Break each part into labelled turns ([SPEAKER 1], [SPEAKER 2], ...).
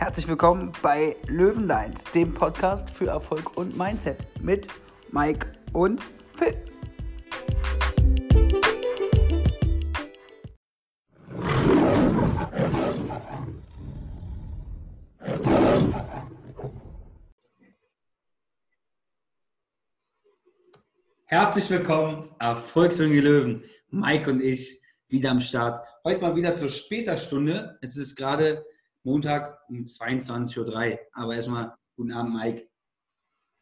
[SPEAKER 1] Herzlich willkommen bei Löwenlines, dem Podcast für Erfolg und Mindset mit Mike und Phil. Herzlich willkommen, Erfolgsjunge Löwen. Mike und ich wieder am Start. Heute mal wieder zur später Stunde. Es ist gerade Montag um 22.03 Uhr. Aber erstmal guten Abend, Mike.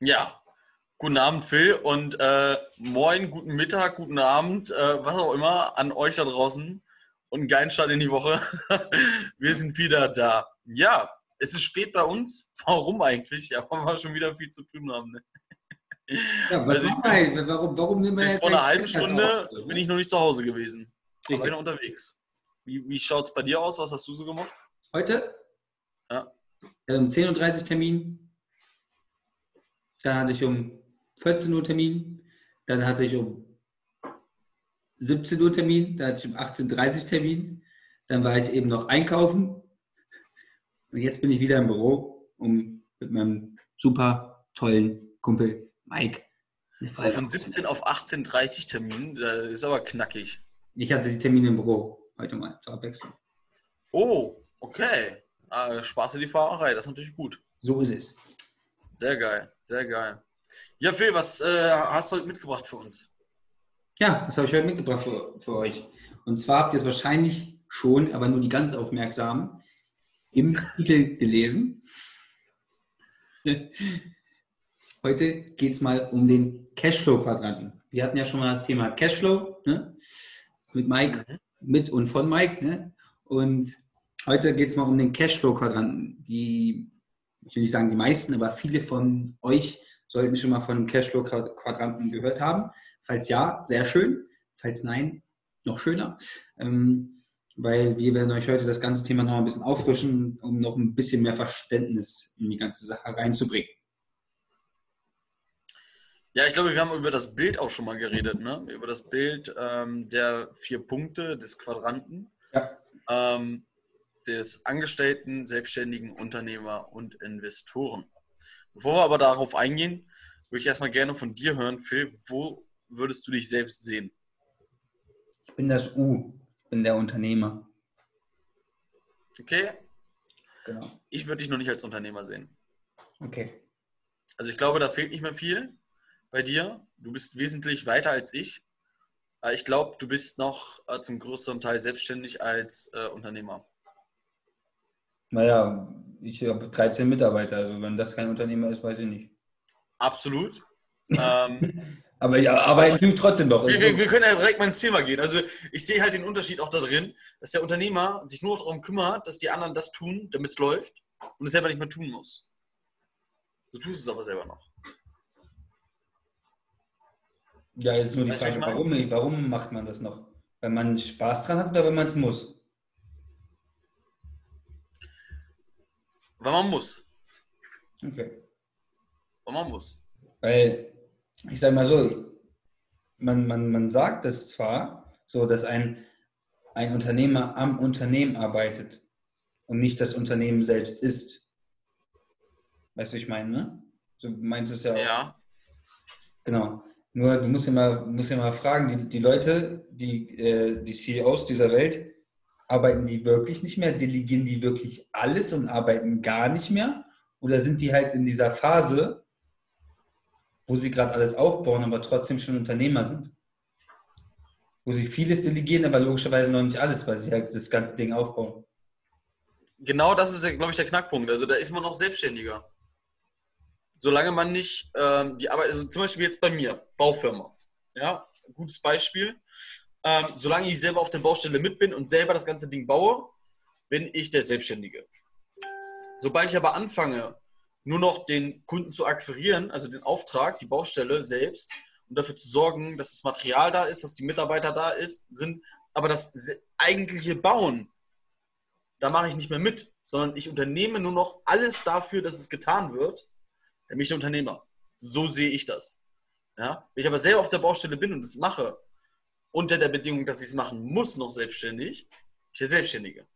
[SPEAKER 2] Ja, guten Abend, Phil. Und äh, moin, guten Mittag, guten Abend, äh, was auch immer an euch da draußen. Und einen geilen Start in die Woche. Wir sind wieder da. Ja, es ist spät bei uns. Warum eigentlich? Ja, weil wir schon wieder viel zu tun haben. Ne? Ja, was also ich bin, warum, warum nehmen wir bis vor einer halben Stunde bin ich noch nicht zu Hause gewesen. Ich bin unterwegs. Wie, wie schaut es bei dir aus? Was hast du so gemacht?
[SPEAKER 1] Heute? Ja. Um 10.30 Uhr Termin. Dann hatte ich um 14 Uhr Termin. Dann hatte ich um 17 Uhr Termin. Dann hatte ich um 18.30 Uhr Termin. Dann war ich eben noch einkaufen. Und jetzt bin ich wieder im Büro, um mit meinem super tollen Kumpel Mike.
[SPEAKER 2] Von 17 auf 18.30 Termin, das ist aber knackig.
[SPEAKER 1] Ich hatte die Termine im Büro heute mal zur Abwechslung.
[SPEAKER 2] Oh, okay. Ah, Spaß in die Fahrerei, das ist natürlich gut.
[SPEAKER 1] So ist es.
[SPEAKER 2] Sehr geil, sehr geil. Ja, Phil, was äh, hast du heute mitgebracht für uns?
[SPEAKER 1] Ja, das habe ich heute mitgebracht für, für euch. Und zwar habt ihr es wahrscheinlich schon, aber nur die ganz Aufmerksamen, im Titel gelesen. Heute geht es mal um den Cashflow-Quadranten. Wir hatten ja schon mal das Thema Cashflow ne? mit Mike, mhm. mit und von Mike. Ne? Und heute geht es mal um den Cashflow-Quadranten. Die, ich will nicht sagen die meisten, aber viele von euch sollten schon mal von dem Cashflow-Quadranten gehört haben. Falls ja, sehr schön. Falls nein, noch schöner. Ähm, weil wir werden euch heute das ganze Thema noch ein bisschen auffrischen, um noch ein bisschen mehr Verständnis in die ganze Sache reinzubringen.
[SPEAKER 2] Ja, ich glaube, wir haben über das Bild auch schon mal geredet, ne? Über das Bild ähm, der vier Punkte des Quadranten. Ja. Ähm, des Angestellten, Selbstständigen, Unternehmer und Investoren. Bevor wir aber darauf eingehen, würde ich erstmal gerne von dir hören, Phil, wo würdest du dich selbst sehen?
[SPEAKER 1] Ich bin das U, ich bin der Unternehmer.
[SPEAKER 2] Okay. Genau. Ich würde dich noch nicht als Unternehmer sehen.
[SPEAKER 1] Okay.
[SPEAKER 2] Also ich glaube, da fehlt nicht mehr viel bei dir. Du bist wesentlich weiter als ich. Äh, ich glaube, du bist noch äh, zum größeren Teil selbstständig als äh, Unternehmer.
[SPEAKER 1] Naja, ich habe 13 Mitarbeiter, also wenn das kein Unternehmer ist, weiß ich nicht.
[SPEAKER 2] Absolut. ähm,
[SPEAKER 1] aber ja, aber ich trotzdem doch.
[SPEAKER 2] Wir, wir, wir, können ja direkt mal ins Thema gehen. Also ich sehe halt den Unterschied auch da drin, dass der Unternehmer sich nur darum kümmert, dass die anderen das tun, damit es läuft und es selber nicht mehr tun muss. Du tust es aber selber noch.
[SPEAKER 1] Ja, jetzt nur die weißt Frage, warum, warum macht man das noch? Wenn man Spaß dran hat oder wenn man es muss?
[SPEAKER 2] Wenn man muss.
[SPEAKER 1] Okay.
[SPEAKER 2] Wenn man muss.
[SPEAKER 1] Weil, ich sage mal so, man, man, man sagt es zwar, so dass ein, ein Unternehmer am Unternehmen arbeitet und nicht das Unternehmen selbst ist. Weißt du, wie ich meine, ne? Du meinst es ja auch.
[SPEAKER 2] Ja.
[SPEAKER 1] Genau. Nur du musst ja mal, musst ja mal fragen, die, die Leute, die, äh, die CEOs dieser Welt, arbeiten die wirklich nicht mehr? Delegieren die wirklich alles und arbeiten gar nicht mehr? Oder sind die halt in dieser Phase, wo sie gerade alles aufbauen, aber trotzdem schon Unternehmer sind? Wo sie vieles delegieren, aber logischerweise noch nicht alles, weil sie halt das ganze Ding aufbauen.
[SPEAKER 2] Genau das ist, glaube ich, der Knackpunkt. Also da ist man noch selbstständiger solange man nicht ähm, die Arbeit, also zum Beispiel jetzt bei mir, Baufirma, ja, gutes Beispiel. Ähm, solange ich selber auf der Baustelle mit bin und selber das ganze Ding baue, bin ich der Selbstständige. Sobald ich aber anfange, nur noch den Kunden zu akquirieren, also den Auftrag, die Baustelle selbst, um dafür zu sorgen, dass das Material da ist, dass die Mitarbeiter da ist, sind, aber das eigentliche Bauen, da mache ich nicht mehr mit, sondern ich unternehme nur noch alles dafür, dass es getan wird dann bin ich Unternehmer. So sehe ich das. Ja? Wenn ich aber selber auf der Baustelle bin und das mache, unter der Bedingung, dass ich es machen muss, noch selbstständig, ich der Selbstständige.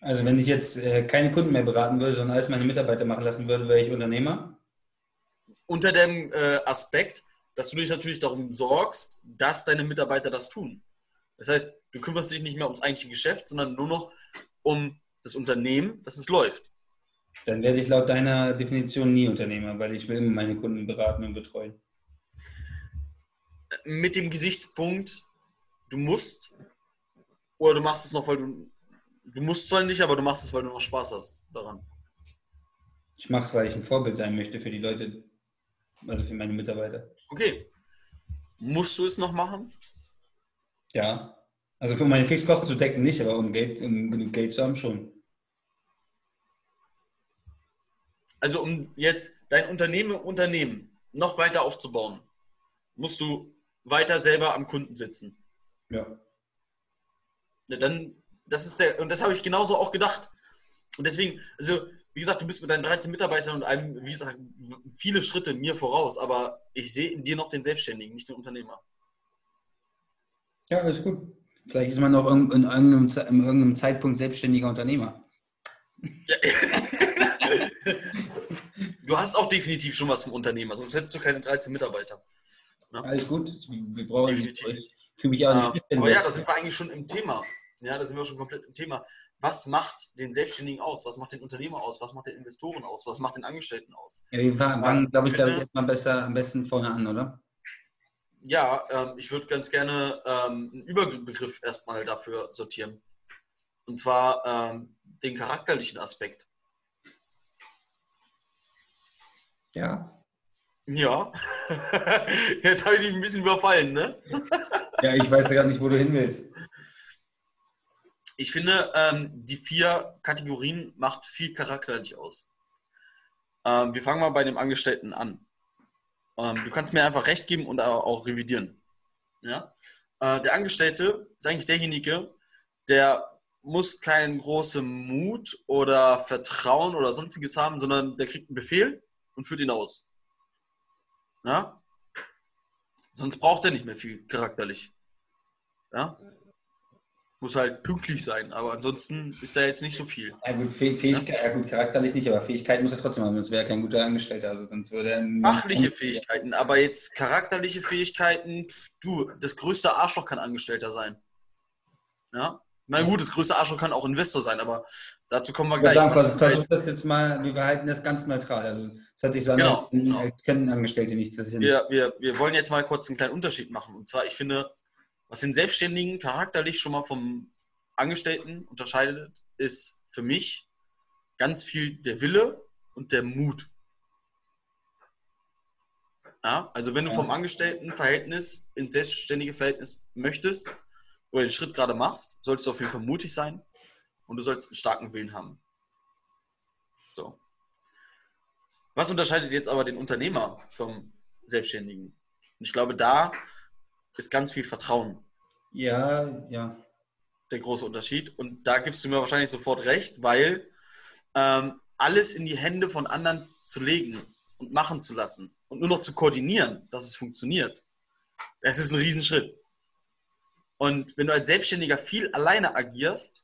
[SPEAKER 1] Also wenn ich jetzt äh, keine Kunden mehr beraten würde, sondern alles meine Mitarbeiter machen lassen würde, wäre ich Unternehmer?
[SPEAKER 2] Unter dem äh, Aspekt, dass du dich natürlich darum sorgst, dass deine Mitarbeiter das tun. Das heißt, du kümmerst dich nicht mehr ums eigentliche Geschäft, sondern nur noch um das Unternehmen, dass es läuft.
[SPEAKER 1] Dann werde ich laut deiner Definition nie Unternehmer, weil ich will immer meine Kunden beraten und betreuen.
[SPEAKER 2] Mit dem Gesichtspunkt, du musst oder du machst es noch, weil du du musst zwar nicht, aber du machst es, weil du noch Spaß hast daran.
[SPEAKER 1] Ich mache es, weil ich ein Vorbild sein möchte für die Leute, also für meine Mitarbeiter.
[SPEAKER 2] Okay. Musst du es noch machen?
[SPEAKER 1] Ja. Also um meine Fixkosten zu decken nicht, aber um, Geld, um genug Geld zu haben schon.
[SPEAKER 2] Also um jetzt dein Unternehmen Unternehmen noch weiter aufzubauen, musst du weiter selber am Kunden sitzen.
[SPEAKER 1] Ja.
[SPEAKER 2] ja dann, das ist der, und das habe ich genauso auch gedacht. Und deswegen, also wie gesagt, du bist mit deinen 13 Mitarbeitern und einem, wie gesagt, viele Schritte mir voraus, aber ich sehe in dir noch den Selbstständigen, nicht den Unternehmer.
[SPEAKER 1] Ja, ist gut. Vielleicht ist man noch in, in, irgendeinem, in irgendeinem Zeitpunkt selbstständiger Unternehmer. Ja.
[SPEAKER 2] du hast auch definitiv schon was vom Unternehmer, sonst hättest du keine 13 Mitarbeiter.
[SPEAKER 1] Ja? Alles gut. Wir brauchen
[SPEAKER 2] definitiv.
[SPEAKER 1] Für mich auch
[SPEAKER 2] nicht. aber ja, da sind wir eigentlich schon im Thema. Ja, da sind wir schon komplett im Thema was macht den Selbstständigen aus? Was macht den Unternehmer aus? Was macht den Investoren aus? Was macht den Angestellten aus?
[SPEAKER 1] Ja, wir fangen, glaube ich, glaube ich, erstmal besser, am besten vorne an, oder?
[SPEAKER 2] Ja, ähm, ich würde ganz gerne ähm, einen Überbegriff erstmal dafür sortieren. Und zwar ähm, den charakterlichen Aspekt.
[SPEAKER 1] Ja.
[SPEAKER 2] Ja. Jetzt habe ich dich ein bisschen überfallen, ne?
[SPEAKER 1] ja, ich weiß ja gar nicht, wo du hin willst
[SPEAKER 2] ich finde, ähm, die vier Kategorien macht viel charakterlich aus. Ähm, wir fangen mal bei dem Angestellten an. Ähm, du kannst mir einfach recht geben und auch revidieren. Ja? Äh, der Angestellte ist eigentlich derjenige, der muss keinen großen Mut oder Vertrauen oder sonstiges haben, sondern der kriegt einen Befehl und führt ihn aus. Ja? Sonst braucht er nicht mehr viel charakterlich. Ja? muss halt pünktlich sein, aber ansonsten ist da jetzt nicht so viel.
[SPEAKER 1] Ja gut, Fähigkeit, ja? ja gut, charakterlich nicht, aber Fähigkeit muss er trotzdem haben, sonst wäre er kein guter Angestellter. Also sonst würde er
[SPEAKER 2] Fachliche Fähigkeiten, aber jetzt charakterliche Fähigkeiten, du, das größte Arschloch kann Angestellter sein. Ja? Na gut, das größte Arschloch kann auch Investor sein, aber dazu kommen wir gleich.
[SPEAKER 1] Sagen, was, halt das jetzt mal, wir halten das ganz neutral. Also das hat sich so
[SPEAKER 2] genau, an,
[SPEAKER 1] genau. können Angestellte nicht.
[SPEAKER 2] Das wir, wir, wir wollen jetzt mal kurz einen kleinen Unterschied machen. Und zwar, ich finde, was den Selbstständigen charakterlich schon mal vom Angestellten unterscheidet, ist für mich ganz viel der Wille und der Mut. Ja, also wenn du vom Angestelltenverhältnis ins selbstständige Verhältnis möchtest oder den Schritt gerade machst, solltest du auf jeden Fall mutig sein und du sollst einen starken Willen haben. So. Was unterscheidet jetzt aber den Unternehmer vom Selbstständigen? Und ich glaube, da ist ganz viel Vertrauen.
[SPEAKER 1] Ja, ja.
[SPEAKER 2] Der große Unterschied. Und da gibst du mir wahrscheinlich sofort recht, weil ähm, alles in die Hände von anderen zu legen und machen zu lassen und nur noch zu koordinieren, dass es funktioniert, das ist ein Riesenschritt. Und wenn du als Selbstständiger viel alleine agierst,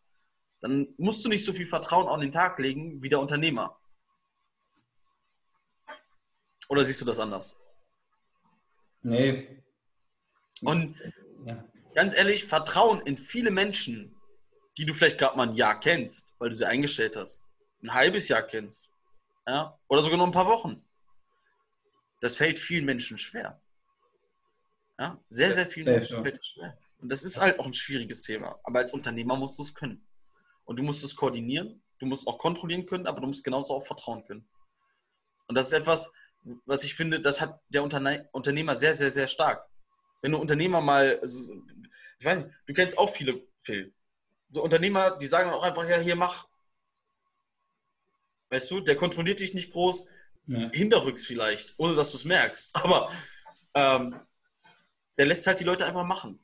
[SPEAKER 2] dann musst du nicht so viel Vertrauen an den Tag legen wie der Unternehmer. Oder siehst du das anders?
[SPEAKER 1] Nee,
[SPEAKER 2] und ja. ganz ehrlich, Vertrauen in viele Menschen, die du vielleicht gerade mal ein Jahr kennst, weil du sie eingestellt hast, ein halbes Jahr kennst, ja, oder sogar nur ein paar Wochen. Das fällt vielen Menschen schwer. Ja, sehr, sehr vielen Menschen fällt es schwer. Und das ist halt auch ein schwieriges Thema. Aber als Unternehmer musst du es können. Und du musst es koordinieren, du musst auch kontrollieren können, aber du musst genauso auch vertrauen können. Und das ist etwas, was ich finde, das hat der Unterne Unternehmer sehr, sehr, sehr stark wenn du Unternehmer mal, also, ich weiß nicht, du kennst auch viele, Phil. So Unternehmer, die sagen auch einfach, ja, hier mach. Weißt du, der kontrolliert dich nicht groß, ja. hinterrücks vielleicht, ohne dass du es merkst. Aber ähm, der lässt halt die Leute einfach machen.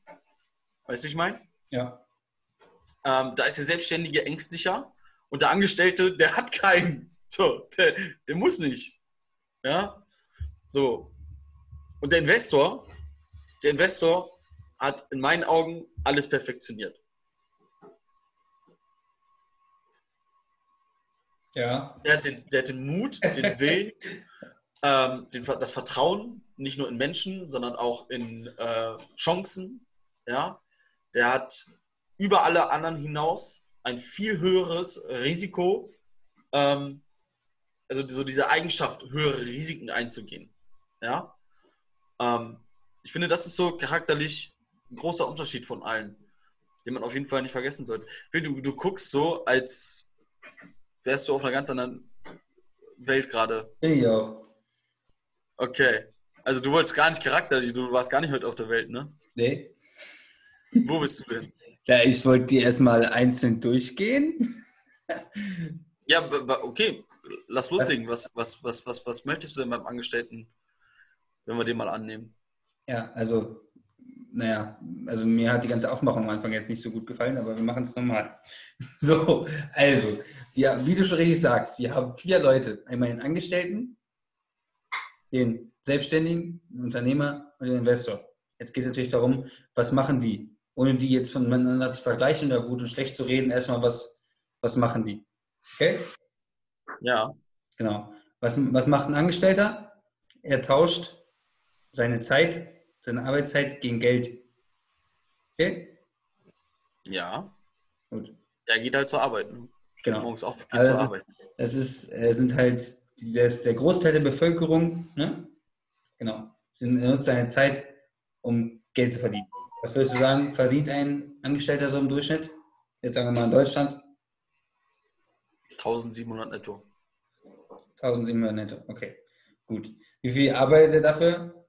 [SPEAKER 2] Weißt du, wie ich meine?
[SPEAKER 1] Ja.
[SPEAKER 2] Ähm, da ist der Selbstständige ängstlicher und der Angestellte, der hat keinen. So, der, der muss nicht. Ja. So. Und der Investor, der Investor hat in meinen Augen alles perfektioniert.
[SPEAKER 1] Ja.
[SPEAKER 2] Der hat den, der hat den Mut, den Willen, ähm, den, das Vertrauen, nicht nur in Menschen, sondern auch in äh, Chancen. Ja. Der hat über alle anderen hinaus ein viel höheres Risiko, ähm, also so diese Eigenschaft, höhere Risiken einzugehen. Ja. Ähm, ich finde, das ist so charakterlich ein großer Unterschied von allen, den man auf jeden Fall nicht vergessen sollte. Du, du guckst so, als wärst du auf einer ganz anderen Welt gerade.
[SPEAKER 1] Bin ich auch.
[SPEAKER 2] Okay. Also du wolltest gar nicht charakterlich, du warst gar nicht heute auf der Welt, ne?
[SPEAKER 1] Nee.
[SPEAKER 2] Wo bist du denn?
[SPEAKER 1] Ja, ich wollte die erstmal einzeln durchgehen.
[SPEAKER 2] Ja, okay. Lass loslegen. Was, was, was, was, was möchtest du denn beim Angestellten, wenn wir den mal annehmen?
[SPEAKER 1] Ja, also, naja, also mir hat die ganze Aufmachung am Anfang jetzt nicht so gut gefallen, aber wir machen es nochmal. So, also, ja, wie du schon richtig sagst, wir haben vier Leute. Einmal den Angestellten, den Selbstständigen, den Unternehmer und den Investor. Jetzt geht es natürlich darum, was machen die? Ohne die jetzt voneinander zu vergleichen oder gut und schlecht zu reden, erstmal, was, was machen die? Okay?
[SPEAKER 2] Ja.
[SPEAKER 1] Genau. Was, was macht ein Angestellter? Er tauscht seine Zeit, seine Arbeitszeit gegen Geld. Okay?
[SPEAKER 2] Ja.
[SPEAKER 1] Gut.
[SPEAKER 2] Er geht halt zur Arbeit. Ne?
[SPEAKER 1] Genau.
[SPEAKER 2] Morgens auch
[SPEAKER 1] Also
[SPEAKER 2] zur
[SPEAKER 1] das ist-
[SPEAKER 2] Arbeit.
[SPEAKER 1] Das ist, äh, sind halt das der Großteil der Bevölkerung, ne? Genau. Sie nutzt seine Zeit, um Geld zu verdienen. Was würdest du sagen, verdient ein Angestellter so im Durchschnitt? Jetzt sagen wir mal in Deutschland
[SPEAKER 2] 1700 netto.
[SPEAKER 1] 1700 netto. Okay, gut. Wie viel arbeitet er dafür?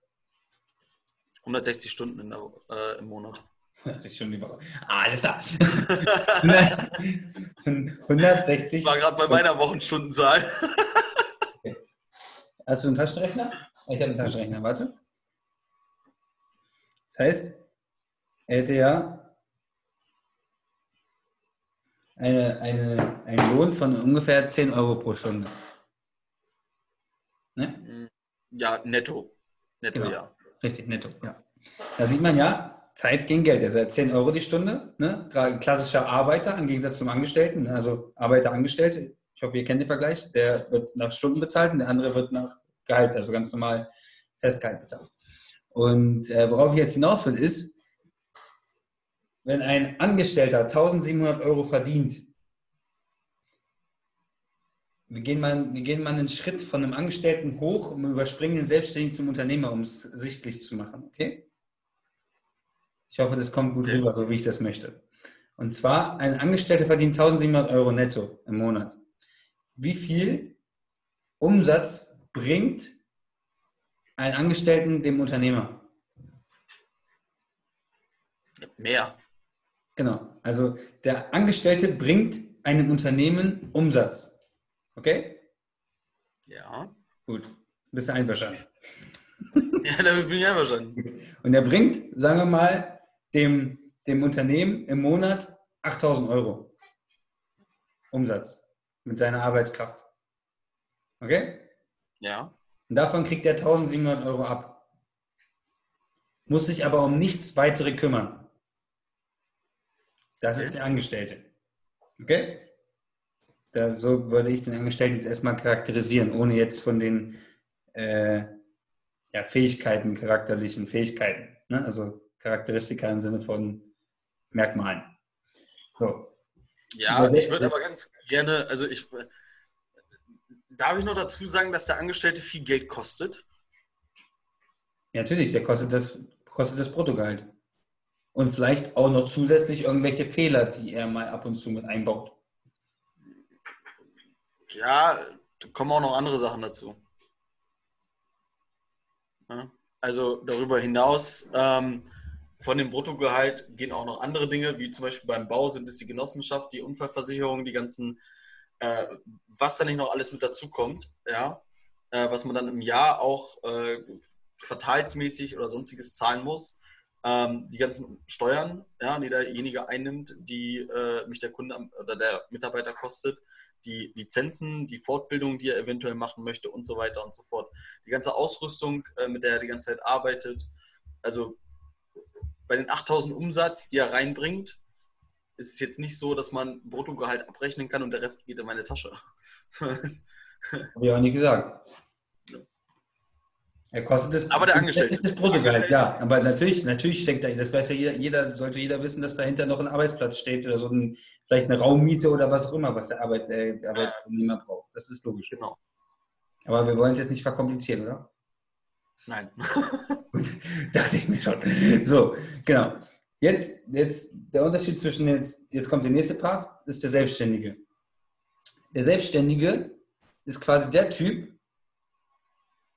[SPEAKER 2] 160 Stunden in der, äh, im Monat.
[SPEAKER 1] Das ist schon die Woche. Ah, alles da. 160.
[SPEAKER 2] Ich war gerade bei meiner Wochenstundenzahl.
[SPEAKER 1] Hast du einen Taschenrechner? Ich habe einen Taschenrechner, warte. Das heißt, hätte ja eine, eine, einen Lohn von ungefähr 10 Euro pro Stunde. Ne?
[SPEAKER 2] Ja, netto. Netto,
[SPEAKER 1] Genau.
[SPEAKER 2] ja.
[SPEAKER 1] Richtig, netto. Ja. Da sieht man ja, Zeit gegen Geld. Also 10 Euro die Stunde. Ne? Klassischer Arbeiter im Gegensatz zum Angestellten. ne? Also Arbeiter, Angestellte. Ich hoffe, ihr kennt den Vergleich. Der wird nach Stunden bezahlt und der andere wird nach Gehalt, also ganz normal Festgehalt bezahlt. Und äh, worauf ich jetzt hinaus will, ist, wenn ein Angestellter 1700 Euro verdient, wir gehen, mal, wir gehen mal einen Schritt von einem Angestellten hoch und überspringen den Selbstständigen zum Unternehmer, um es sichtlich zu machen, okay? Ich hoffe, das kommt gut rüber, so wie ich das möchte. Und zwar, ein Angestellter verdient 1700 Euro netto im Monat. Wie viel Umsatz bringt ein Angestellten dem Unternehmer?
[SPEAKER 2] Mehr.
[SPEAKER 1] Genau. Also der Angestellte bringt einem Unternehmen Umsatz. Okay?
[SPEAKER 2] Ja.
[SPEAKER 1] Gut. Bist du einverstanden?
[SPEAKER 2] Ja, damit bin ich einverstanden.
[SPEAKER 1] Und er bringt, sagen wir mal, dem, dem Unternehmen im Monat 8000 Euro Umsatz mit seiner Arbeitskraft. Okay?
[SPEAKER 2] Ja.
[SPEAKER 1] Und davon kriegt er 1700 Euro ab. Muss sich aber um nichts weitere kümmern. Das ist der Angestellte. Okay? Da, so würde ich den Angestellten jetzt erstmal charakterisieren, ohne jetzt von den äh, ja, Fähigkeiten, charakterlichen Fähigkeiten. Ne? Also Charakteristika im Sinne von Merkmalen. So.
[SPEAKER 2] Ja, ich würde aber ganz gerne, also ich, darf ich noch dazu sagen, dass der Angestellte viel Geld kostet?
[SPEAKER 1] Ja, natürlich, der kostet das, kostet das Bruttogehalt. Und vielleicht auch noch zusätzlich irgendwelche Fehler, die er mal ab und zu mit einbaut.
[SPEAKER 2] Ja, da kommen auch noch andere Sachen dazu. Also darüber hinaus, ähm, von dem Bruttogehalt gehen auch noch andere Dinge, wie zum Beispiel beim Bau sind es die Genossenschaft, die Unfallversicherung, die ganzen, äh, was da nicht noch alles mit dazukommt, ja, äh, was man dann im Jahr auch äh, quartalsmäßig oder sonstiges zahlen muss. Ähm, die ganzen Steuern, ja, die derjenige einnimmt, die äh, mich der Kunde oder der Mitarbeiter kostet, die Lizenzen, die Fortbildung, die er eventuell machen möchte und so weiter und so fort. Die ganze Ausrüstung, äh, mit der er die ganze Zeit arbeitet. Also bei den 8000 Umsatz, die er reinbringt, ist es jetzt nicht so, dass man Bruttogehalt abrechnen kann und der Rest geht in meine Tasche.
[SPEAKER 1] Habe ich auch nie gesagt. Er kostet es.
[SPEAKER 2] Aber der Angestellte.
[SPEAKER 1] Das Bruttogehalt, ja. Aber natürlich, natürlich steckt da, das weiß ja jeder, jeder, sollte jeder wissen, dass dahinter noch ein Arbeitsplatz steht oder so ein, vielleicht eine Raummiete oder was auch immer, was der, Arbeit, äh, der Arbeitnehmer braucht. Das ist logisch.
[SPEAKER 2] Genau.
[SPEAKER 1] Aber wir wollen es jetzt nicht verkomplizieren, oder?
[SPEAKER 2] Nein.
[SPEAKER 1] Gut, dachte ich mir schon. So, genau. Jetzt, jetzt der Unterschied zwischen jetzt, jetzt kommt der nächste Part, ist der Selbstständige. Der Selbstständige ist quasi der Typ,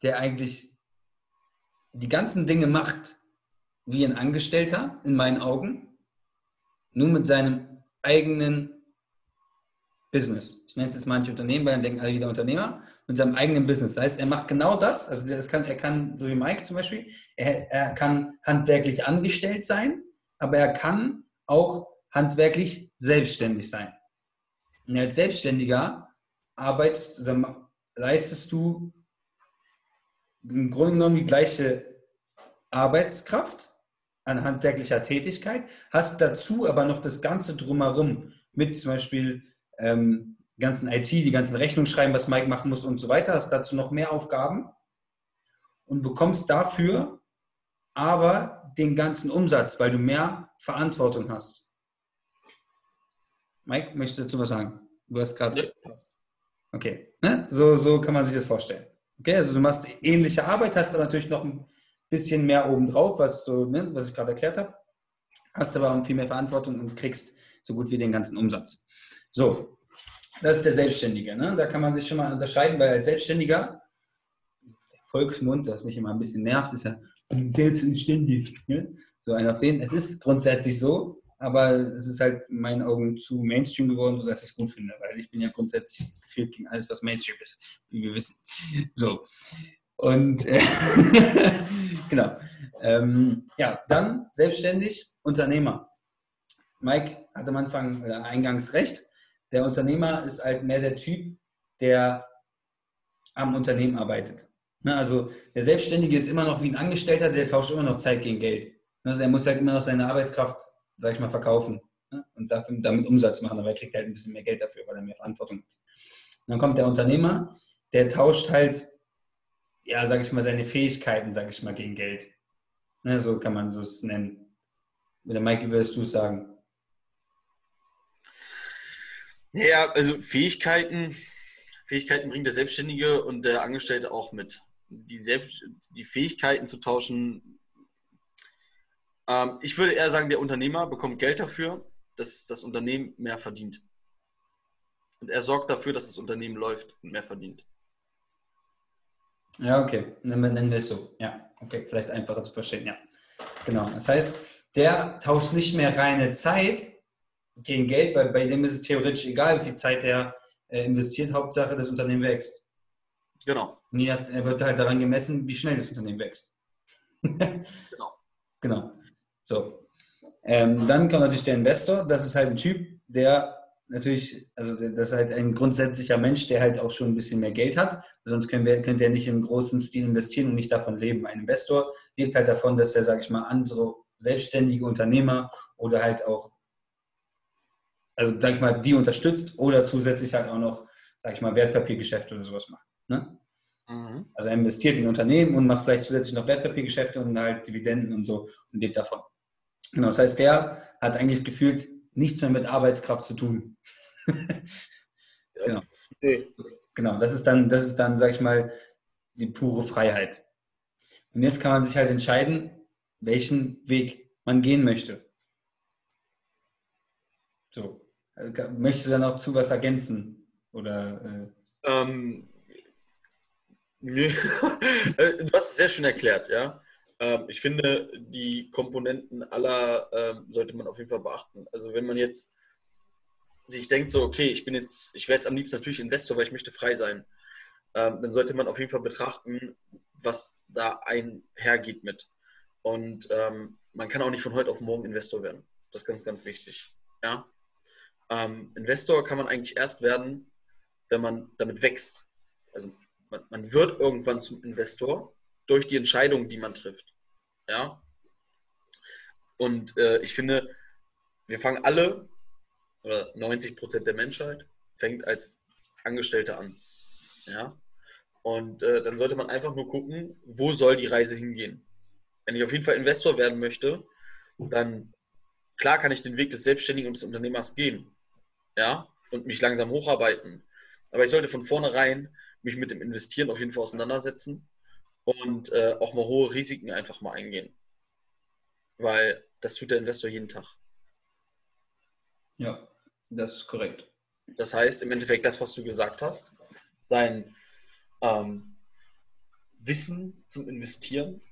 [SPEAKER 1] der eigentlich die ganzen Dinge macht wie ein Angestellter, in meinen Augen, nur mit seinem eigenen Business. Ich nenne es jetzt manche Unternehmen, weil dann denken alle wieder Unternehmer, mit seinem eigenen Business. Das heißt, er macht genau das, also das kann, er kann, so wie Mike zum Beispiel, er, er kann handwerklich angestellt sein, aber er kann auch handwerklich selbstständig sein. Und als Selbstständiger arbeitest leistest du im Grunde genommen die gleiche Arbeitskraft an handwerklicher Tätigkeit, hast dazu aber noch das Ganze drumherum mit zum Beispiel ähm, ganzen IT, die ganzen Rechnungen schreiben, was Mike machen muss und so weiter, hast dazu noch mehr Aufgaben und bekommst dafür aber den ganzen Umsatz, weil du mehr Verantwortung hast. Mike, möchtest du dazu was sagen? Du hast gerade. Okay, ne? so, so kann man sich das vorstellen. Okay, also du machst ähnliche Arbeit, hast aber natürlich noch ein bisschen mehr obendrauf, was, so, ne, was ich gerade erklärt habe. Hast aber viel mehr Verantwortung und kriegst so gut wie den ganzen Umsatz. So, das ist der Selbstständige. Ne? Da kann man sich schon mal unterscheiden, weil als Selbstständiger, Volksmund, das mich immer ein bisschen nervt, ist ja selbstständig. Ne? So ein auf den. Es ist grundsätzlich so, aber es ist halt in meinen Augen zu Mainstream geworden, sodass ich es gut finde, weil ich bin ja grundsätzlich gefühlt gegen alles, was Mainstream ist, wie wir wissen. So. Und äh, genau. Ähm, ja, dann selbstständig, Unternehmer. Mike hat am Anfang äh, eingangs recht. Der Unternehmer ist halt mehr der Typ, der am Unternehmen arbeitet. Ne, also der Selbstständige ist immer noch wie ein Angestellter, der tauscht immer noch Zeit gegen Geld. Also er muss halt immer noch seine Arbeitskraft, sag ich mal, verkaufen ne, und dafür, damit Umsatz machen, aber er kriegt halt ein bisschen mehr Geld dafür, weil er mehr Verantwortung hat. Und dann kommt der Unternehmer, der tauscht halt, ja, sag ich mal, seine Fähigkeiten, sag ich mal, gegen Geld. Ne, so kann man es nennen. Mit der Mike, wie würdest du es sagen?
[SPEAKER 2] Ja, also Fähigkeiten, Fähigkeiten bringt der Selbstständige und der Angestellte auch mit. Die, Selbst, die Fähigkeiten zu tauschen. Ähm, ich würde eher sagen, der Unternehmer bekommt Geld dafür, dass das Unternehmen mehr verdient. Und er sorgt dafür, dass das Unternehmen läuft und mehr verdient.
[SPEAKER 1] Ja, okay. Nennen wir es so. Ja, okay. Vielleicht einfacher zu verstehen. Ja, genau. Das heißt, der tauscht nicht mehr reine Zeit gegen Geld, weil bei dem ist es theoretisch egal, wie viel Zeit er äh, investiert. Hauptsache, das Unternehmen wächst.
[SPEAKER 2] Genau.
[SPEAKER 1] Und er wird halt daran gemessen, wie schnell das Unternehmen wächst.
[SPEAKER 2] genau.
[SPEAKER 1] Genau. So. Ähm, dann kommt natürlich der Investor. Das ist halt ein Typ, der natürlich, also das ist halt ein grundsätzlicher Mensch, der halt auch schon ein bisschen mehr Geld hat. Sonst können wir, könnte er nicht im großen Stil investieren und nicht davon leben. Ein Investor lebt halt davon, dass er, sage ich mal, andere selbstständige Unternehmer oder halt auch also sag ich mal, die unterstützt oder zusätzlich halt auch noch, sag ich mal, Wertpapiergeschäfte oder sowas macht. Ne? Mhm. Also er investiert in Unternehmen und macht vielleicht zusätzlich noch Wertpapiergeschäfte und halt Dividenden und so und lebt davon. Genau, das heißt, der hat eigentlich gefühlt nichts mehr mit Arbeitskraft zu tun. genau. genau, das ist dann, das ist dann, sag ich mal, die pure Freiheit. Und jetzt kann man sich halt entscheiden, welchen Weg man gehen möchte. So. Möchtest du dann auch zu was ergänzen? Oder, äh?
[SPEAKER 2] ähm, nee. Äh, du hast es sehr schön erklärt, ja. Ähm, ich finde, die Komponenten aller ähm, sollte man auf jeden Fall beachten. Also wenn man jetzt sich denkt, so, okay, ich bin jetzt, ich werde jetzt am liebsten natürlich Investor, weil ich möchte frei sein, ähm, dann sollte man auf jeden Fall betrachten, was da einhergeht mit. Und ähm, man kann auch nicht von heute auf morgen Investor werden. Das ist ganz, ganz wichtig. Ja. Ähm, Investor kann man eigentlich erst werden, wenn man damit wächst. Also man, man wird irgendwann zum Investor durch die Entscheidungen, die man trifft. Ja. Und äh, ich finde, wir fangen alle oder 90 Prozent der Menschheit fängt als Angestellter an. Ja. Und äh, dann sollte man einfach nur gucken, wo soll die Reise hingehen. Wenn ich auf jeden Fall Investor werden möchte, dann klar kann ich den Weg des Selbstständigen und des Unternehmers gehen. Ja, und mich langsam hocharbeiten. Aber ich sollte von vornherein mich mit dem Investieren auf jeden Fall auseinandersetzen und äh, auch mal hohe Risiken einfach mal eingehen. Weil das tut der Investor jeden Tag.
[SPEAKER 1] Ja, das ist korrekt.
[SPEAKER 2] Das heißt, im Endeffekt das, was du gesagt hast, sein ähm, Wissen zum Investieren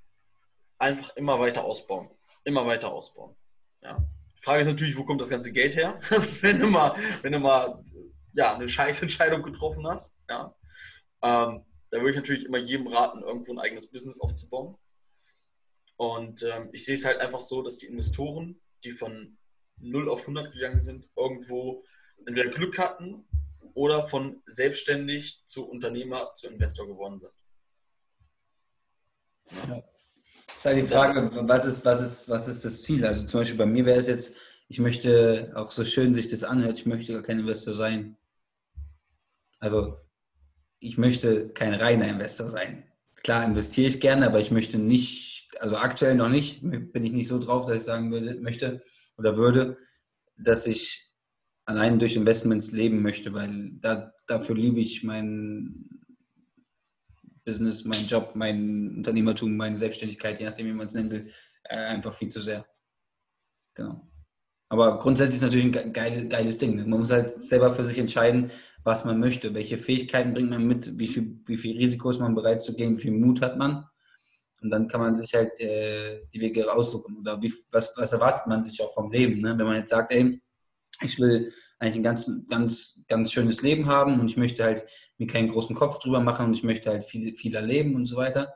[SPEAKER 2] einfach immer weiter ausbauen. Immer weiter ausbauen. Ja. Die Frage ist natürlich, wo kommt das ganze Geld her? wenn du mal, wenn du mal ja, eine scheiß Entscheidung getroffen hast. Ja. Ähm, da würde ich natürlich immer jedem raten, irgendwo ein eigenes Business aufzubauen. Und ähm, ich sehe es halt einfach so, dass die Investoren, die von 0 auf 100 gegangen sind, irgendwo entweder Glück hatten oder von selbstständig zu Unternehmer zu Investor geworden sind.
[SPEAKER 1] Ja. Das ist halt die Frage, was ist, was, ist, was ist das Ziel? Also zum Beispiel bei mir wäre es jetzt, ich möchte, auch so schön sich das anhört, ich möchte gar kein Investor sein. Also ich möchte kein reiner Investor sein. Klar investiere ich gerne, aber ich möchte nicht, also aktuell noch nicht, bin ich nicht so drauf, dass ich sagen würde, möchte oder würde, dass ich allein durch Investments leben möchte, weil da, dafür liebe ich mein Business, meinen Job, mein Unternehmertum, meine Selbstständigkeit, je nachdem, wie man es nennen will, äh, einfach viel zu sehr. Genau. Aber grundsätzlich ist es natürlich ein geil, geiles Ding. Man muss halt selber für sich entscheiden, was man möchte, welche Fähigkeiten bringt man mit, wie viel, wie viel Risiko ist man bereit zu gehen, wie viel Mut hat man. Und dann kann man sich halt äh, die Wege aussuchen. Oder wie, was, was erwartet man sich auch vom Leben? Ne? Wenn man jetzt sagt, ey, ich will eigentlich ein ganz, ganz, ganz schönes Leben haben und ich möchte halt mir keinen großen Kopf drüber machen und ich möchte halt viel, viel erleben und so weiter,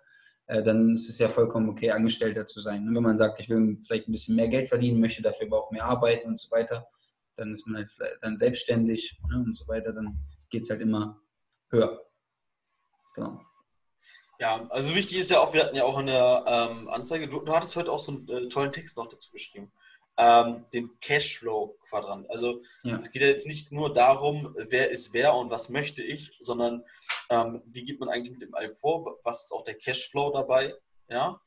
[SPEAKER 1] dann ist es ja vollkommen okay, Angestellter zu sein. Und wenn man sagt, ich will vielleicht ein bisschen mehr Geld verdienen, möchte dafür aber auch mehr arbeiten und so weiter, dann ist man halt dann selbstständig ne, und so weiter, dann geht es halt immer höher.
[SPEAKER 2] Genau. Ja, also wichtig ist ja auch, wir hatten ja auch in der ähm, Anzeige, du, du, hattest heute auch so einen äh, tollen Text noch dazu geschrieben, ähm, den Cashflow-Quadrant. Also ja. es geht ja jetzt nicht nur darum, wer ist wer und was möchte ich, sondern ähm, wie geht man eigentlich mit dem All vor, was ist auch der Cashflow dabei, ja.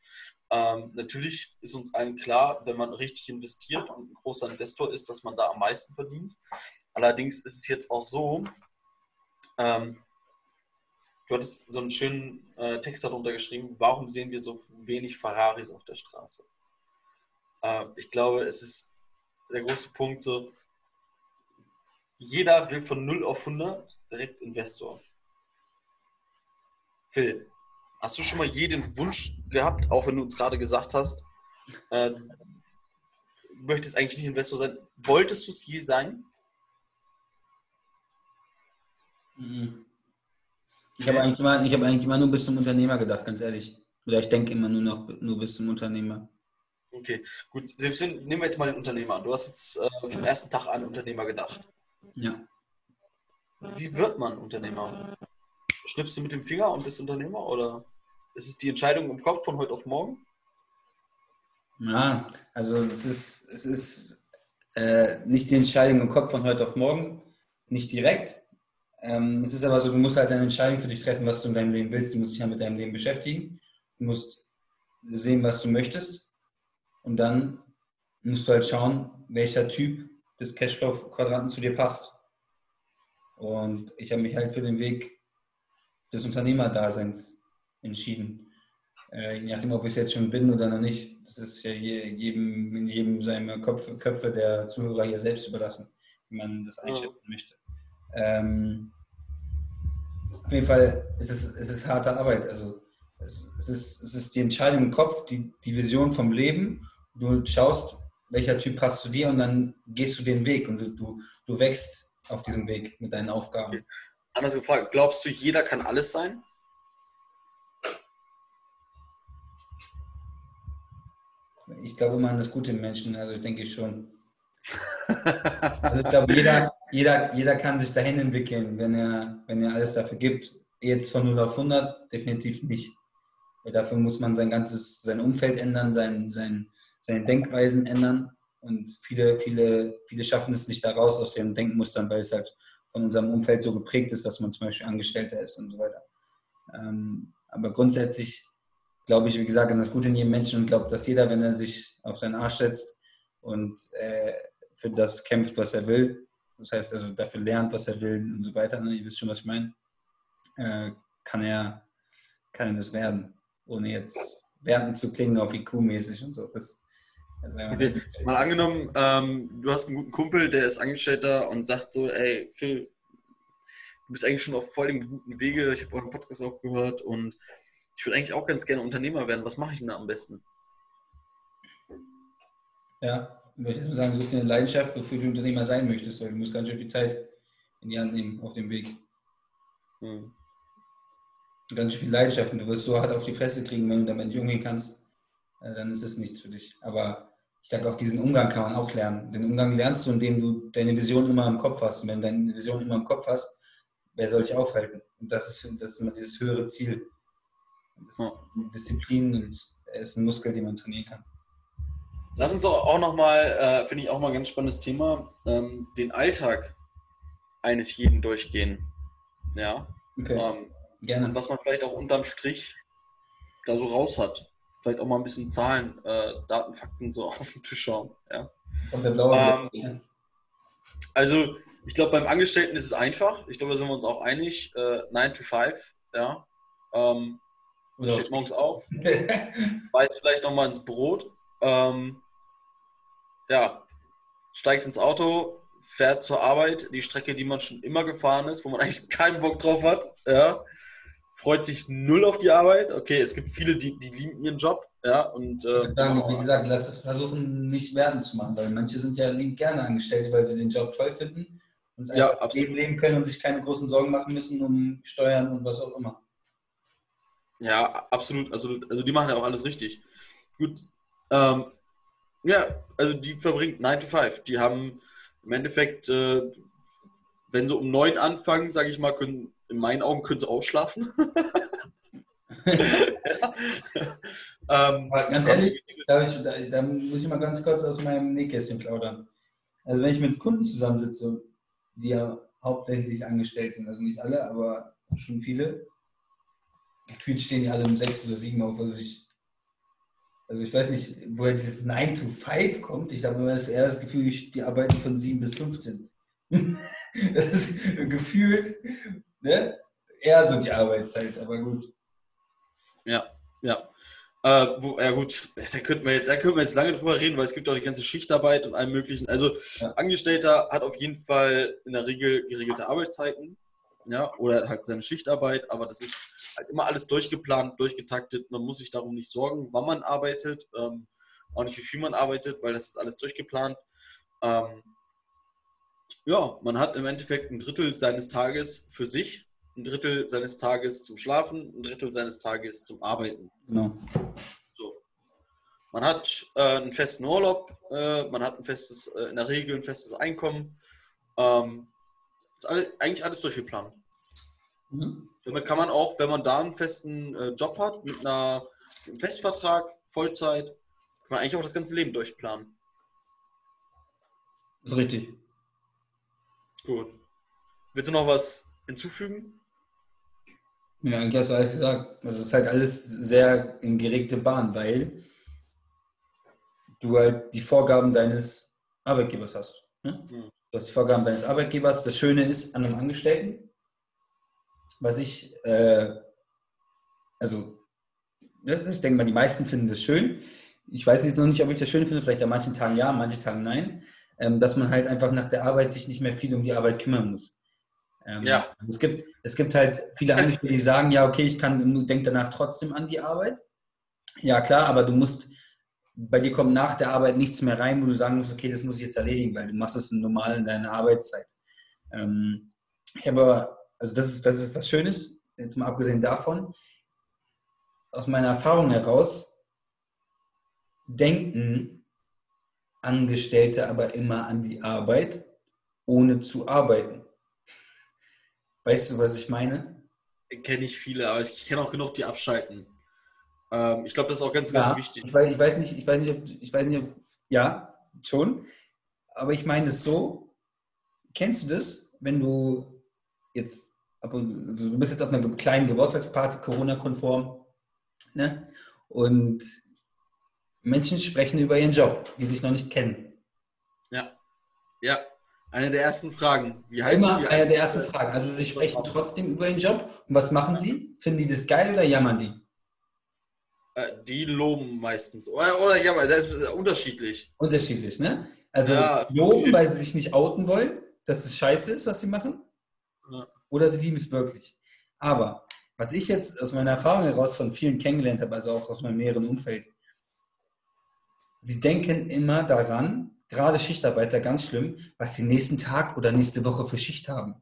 [SPEAKER 2] Ähm, natürlich ist uns allen klar, wenn man richtig investiert und ein großer Investor ist, dass man da am meisten verdient. Allerdings ist es jetzt auch so, ähm, Du hattest so einen schönen äh, Text darunter geschrieben, warum sehen wir so wenig Ferraris auf der Straße? Äh, ich glaube, es ist der große Punkt so, jeder will von 0 auf 100 direkt Investor. Phil, hast du schon mal jeden Wunsch gehabt, auch wenn du uns gerade gesagt hast, äh, möchtest eigentlich nicht Investor sein. Wolltest du es je sein?
[SPEAKER 1] Mhm. Ich habe eigentlich, immer, hab eigentlich immer nur bis zum Unternehmer gedacht, ganz ehrlich. Oder ich denke immer nur noch nur bis zum Unternehmer.
[SPEAKER 2] Okay, gut. Selbst wenn, nehmen wir jetzt mal den Unternehmer Du hast jetzt äh, vom ersten Tag an Unternehmer gedacht.
[SPEAKER 1] Ja.
[SPEAKER 2] Wie wird man Unternehmer? Schnippst du mit dem Finger und bist Unternehmer? Oder ist es die Entscheidung im Kopf von heute auf morgen?
[SPEAKER 1] Ja, also es ist, es ist äh, nicht die Entscheidung im Kopf von heute auf morgen, nicht direkt, ähm, es ist aber so, du musst halt eine Entscheidung für dich treffen, was du in deinem Leben willst. Du musst dich ja mit deinem Leben beschäftigen. Du musst sehen, was du möchtest. Und dann musst du halt schauen, welcher Typ des Cashflow-Quadranten zu dir passt. Und ich habe mich halt für den Weg des Unternehmerdaseins entschieden. Äh, je nachdem, ob ich es jetzt schon bin oder noch nicht. Das ist ja jedem, jedem seine Köpfe, Köpfe der Zuhörer hier selbst überlassen, wie man das einschätzen ja. möchte. Ähm, auf jeden Fall ist es, es ist harte Arbeit. Also es, es, ist, es ist die Entscheidung im Kopf, die, die Vision vom Leben. Du schaust, welcher Typ passt zu dir und dann gehst du den Weg und du, du, du wächst auf diesem Weg mit deinen Aufgaben. Okay.
[SPEAKER 2] Anders gefragt, glaubst du, jeder kann alles sein?
[SPEAKER 1] Ich glaube immer an das Gute im Menschen, also ich denke schon. Also ich glaube, jeder, jeder, jeder kann sich dahin entwickeln, wenn er, wenn er alles dafür gibt. Jetzt von 0 auf 100 definitiv nicht. Weil dafür muss man sein ganzes, sein Umfeld ändern, sein, sein, seine Denkweisen ändern. Und viele, viele, viele schaffen es nicht da raus aus ihren Denkmustern, weil es halt von unserem Umfeld so geprägt ist, dass man zum Beispiel Angestellter ist und so weiter. Ähm, aber grundsätzlich glaube ich, wie gesagt, an das Gute in jedem Menschen und glaube, dass jeder, wenn er sich auf seinen Arsch setzt und äh, für das kämpft, was er will, das heißt also dafür lernt, was er will und so weiter, ne? ihr wisst schon, was ich meine, äh, kann, er, kann er das werden, ohne jetzt werten zu klingen auf IQ-mäßig und so. Das
[SPEAKER 2] okay. Mal angenommen, ähm, du hast einen guten Kumpel, der ist Angestellter und sagt so, ey, Phil, du bist eigentlich schon auf voll dem guten Wege, ich habe euren Podcast auch gehört und ich würde eigentlich auch ganz gerne Unternehmer werden. Was mache ich denn da am besten?
[SPEAKER 1] Ja, ich würde sagen, such dir eine Leidenschaft, wofür du Unternehmer sein möchtest, weil du musst ganz schön viel Zeit in die Hand nehmen auf dem Weg. Hm. Ganz schön viel Leidenschaft und du wirst so hart auf die Fresse kriegen, wenn du damit nicht umgehen kannst, äh, dann ist es nichts für dich. Aber ich denke, auch diesen Umgang kann man auch lernen. Den Umgang lernst du, indem du deine Vision immer im Kopf hast. Und wenn du deine Vision immer im Kopf hast, wer soll dich aufhalten? Und das ist, das ist immer dieses höhere Ziel. Das ist eine Disziplin und er ist ein Muskel, den man trainieren kann.
[SPEAKER 2] Lass uns doch auch nochmal, äh, finde ich auch mal ein ganz spannendes Thema, ähm, den Alltag eines jeden durchgehen. Ja. Okay. Ähm, Gerne. Und was man vielleicht auch unterm Strich da so raus hat. Vielleicht auch mal ein bisschen Zahlen, äh, Daten, Fakten so auf den Tisch schauen. Ja. Ähm, also, ich glaube, beim Angestellten ist es einfach. Ich glaube, da sind wir uns auch einig. Äh, 9 to 5. Ja. Ähm, ja. steht morgens auf, beißt vielleicht nochmal ins Brot, ähm, ja, steigt ins Auto, fährt zur Arbeit, die Strecke, die man schon immer gefahren ist, wo man eigentlich keinen Bock drauf hat, ja, freut sich null auf die Arbeit. Okay, es gibt viele, die, die lieben ihren Job, ja, und äh,
[SPEAKER 1] sagen, wie gesagt, lass es versuchen, nicht werden zu machen, weil manche sind ja lieb gerne angestellt, weil sie den Job toll finden und ja, absolut. leben können und sich keine großen Sorgen machen müssen um Steuern und was auch immer.
[SPEAKER 2] Ja, absolut. Also, also die machen ja auch alles richtig. Gut. Ähm, ja, also die verbringt 9 to 5. Die haben im Endeffekt, äh, wenn sie um 9 anfangen, sage ich mal, können in meinen Augen können sie ausschlafen.
[SPEAKER 1] ähm, ganz ehrlich, da, ich, da, da, muss ich mal ganz kurz aus meinem Nähkästchen plaudern. Also wenn ich mit Kunden zusammensitze, die ja hauptsächlich angestellt sind, also nicht alle, aber schon viele, gefühlt stehen die alle um 6 oder 7 auf. Also ich, also ich weiß nicht, woher dieses 9 to 5 kommt. Ich habe immer das Gefühl, die arbeiten von 7 bis 15. das ist gefühlt ne, eher so die Arbeitszeit, aber gut.
[SPEAKER 2] Ja, ja. Äh, wo, ja gut, da könnten, wir jetzt, da könnten wir jetzt lange drüber reden, weil es gibt auch die ganze Schichtarbeit und allem möglichen. Also ja. Angestellter hat auf jeden Fall in der Regel geregelte Arbeitszeiten ja, oder halt seine Schichtarbeit, aber das ist halt immer alles durchgeplant, durchgetaktet. Man muss sich darum nicht sorgen, wann man arbeitet, ähm, auch nicht wie viel man arbeitet, weil das ist alles durchgeplant. Ähm, ja, man hat im Endeffekt ein Drittel seines Tages für sich, ein Drittel seines Tages zum Schlafen, ein Drittel seines Tages zum Arbeiten. Genau. So. Man hat äh, einen festen Urlaub, äh, man hat ein festes, äh, in der Regel ein festes Einkommen. Ähm, ist alles, eigentlich alles durchgeplant. Mhm. Damit kann man auch, wenn man da einen festen äh, Job hat, mit, einer, mit einem Festvertrag, Vollzeit, kann man eigentlich auch das ganze Leben durchplanen.
[SPEAKER 1] Das ist richtig.
[SPEAKER 2] Gut. Willst du noch was hinzufügen?
[SPEAKER 1] Ja, hast du alles gesagt. Also es ist halt alles sehr in geregte Bahn, weil du halt die Vorgaben deines Arbeitgebers hast. Ne? Mhm. Du hast die Vorgaben deines Arbeitgebers. Das Schöne ist an einem Angestellten, was ich, äh, also, ich denke mal, die meisten finden das schön. Ich weiß jetzt noch nicht, ob ich das schön finde, vielleicht an manchen Tagen ja, an manchen Tagen nein, ähm, dass man halt einfach nach der Arbeit sich nicht mehr viel um die Arbeit kümmern muss. Ähm, ja. Es gibt, es gibt halt viele Angestellte, die sagen, ja, okay, ich kann, denke danach trotzdem an die Arbeit. Ja, klar, aber du musst bei dir kommt nach der Arbeit nichts mehr rein, wo du sagen musst, okay, das muss ich jetzt erledigen, weil du machst es normal in deiner Arbeitszeit. Ähm, ich habe also das ist, das ist was Schönes, jetzt mal abgesehen davon, aus meiner Erfahrung heraus, denken Angestellte aber immer an die Arbeit, ohne zu arbeiten. Weißt du, was ich meine?
[SPEAKER 2] Kenne ich viele, aber ich kenne auch genug, die abschalten. Ähm, ich glaube, das ist auch ganz, ja, ganz wichtig.
[SPEAKER 1] Ich weiß, ich weiß, nicht, ich weiß nicht, ob, ich weiß nicht, ob, ja, schon. Aber ich meine es so, kennst du das, wenn du jetzt, also du bist jetzt auf einer kleinen Geburtstagsparty, Corona-konform, ne? und Menschen sprechen über ihren Job, die sich noch nicht kennen.
[SPEAKER 2] Ja, ja. Eine der ersten Fragen. Wie heißt
[SPEAKER 1] Immer du? eine der ersten Fragen. Also sie sprechen trotzdem über ihren Job. Und was machen sie? Finden die das geil oder jammern die?
[SPEAKER 2] Äh, die loben meistens. Oder, oder jammern, das ist unterschiedlich.
[SPEAKER 1] Unterschiedlich, ne? Also ja, loben, weil sie sich nicht outen wollen, dass es scheiße ist, was sie machen. Ja. Oder sie lieben es wirklich. Aber was ich jetzt aus meiner Erfahrung heraus von vielen kennengelernt habe, also auch aus meinem näheren Umfeld, sie denken immer daran, gerade Schichtarbeiter, ganz schlimm, was sie nächsten Tag oder nächste Woche für Schicht haben.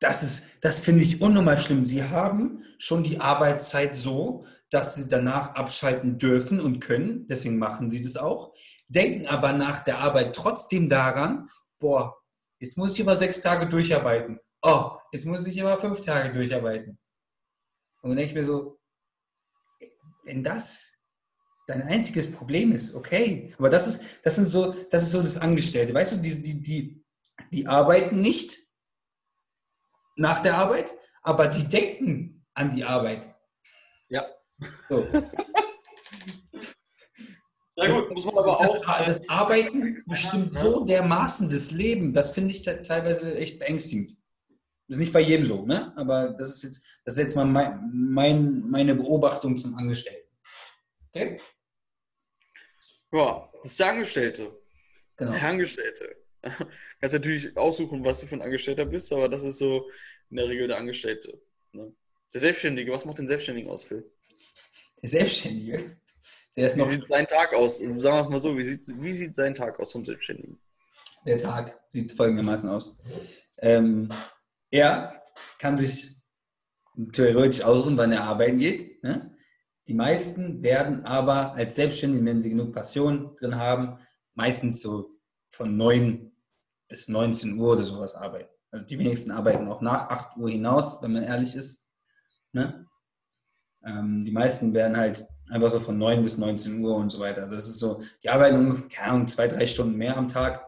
[SPEAKER 1] Das, das finde ich unnormal schlimm. Sie haben schon die Arbeitszeit so, dass sie danach abschalten dürfen und können, deswegen machen sie das auch, denken aber nach der Arbeit trotzdem daran, boah, jetzt muss ich aber sechs Tage durcharbeiten. Oh, jetzt muss ich aber fünf Tage durcharbeiten. Und dann denke ich mir so, wenn das dein einziges Problem ist, okay. Aber das ist, das sind so, das ist so das Angestellte. Weißt du, die, die, die, die arbeiten nicht nach der Arbeit, aber die denken an die Arbeit.
[SPEAKER 2] Ja. So. Ja gut, muss man aber auch.
[SPEAKER 1] Das, das Arbeiten bestimmt so dermaßen das Leben, das finde ich teilweise echt beängstigend. Das ist nicht bei jedem so, ne? Aber das ist jetzt, das ist jetzt mal mein, mein meine Beobachtung zum Angestellten. Okay?
[SPEAKER 2] Ja, das ist der Angestellte. Genau. Der Angestellte. Kannst natürlich aussuchen, was du für ein Angestellter bist, aber das ist so in der Regel der Angestellte. Ne? Der Selbstständige, was macht den Selbstständigen aus, Phil?
[SPEAKER 1] Der Selbstständige?
[SPEAKER 2] Der ist wie sieht sein Tag aus? Sagen wir es mal so, wie sieht, wie sieht sein Tag aus vom Selbstständigen?
[SPEAKER 1] Der Tag sieht folgendermaßen aus. Ähm, er kann sich theoretisch ausruhen, wann er arbeiten geht. Ne? Die meisten werden aber als Selbstständige, wenn sie genug Passion drin haben, meistens so von 9 bis 19 Uhr oder sowas arbeiten. Also die wenigsten arbeiten auch nach 8 Uhr hinaus, wenn man ehrlich ist. Ne? Ähm, die meisten werden halt einfach so von 9 bis 19 Uhr und so weiter. Das ist so, die arbeiten ungefähr, zwei, drei Stunden mehr am Tag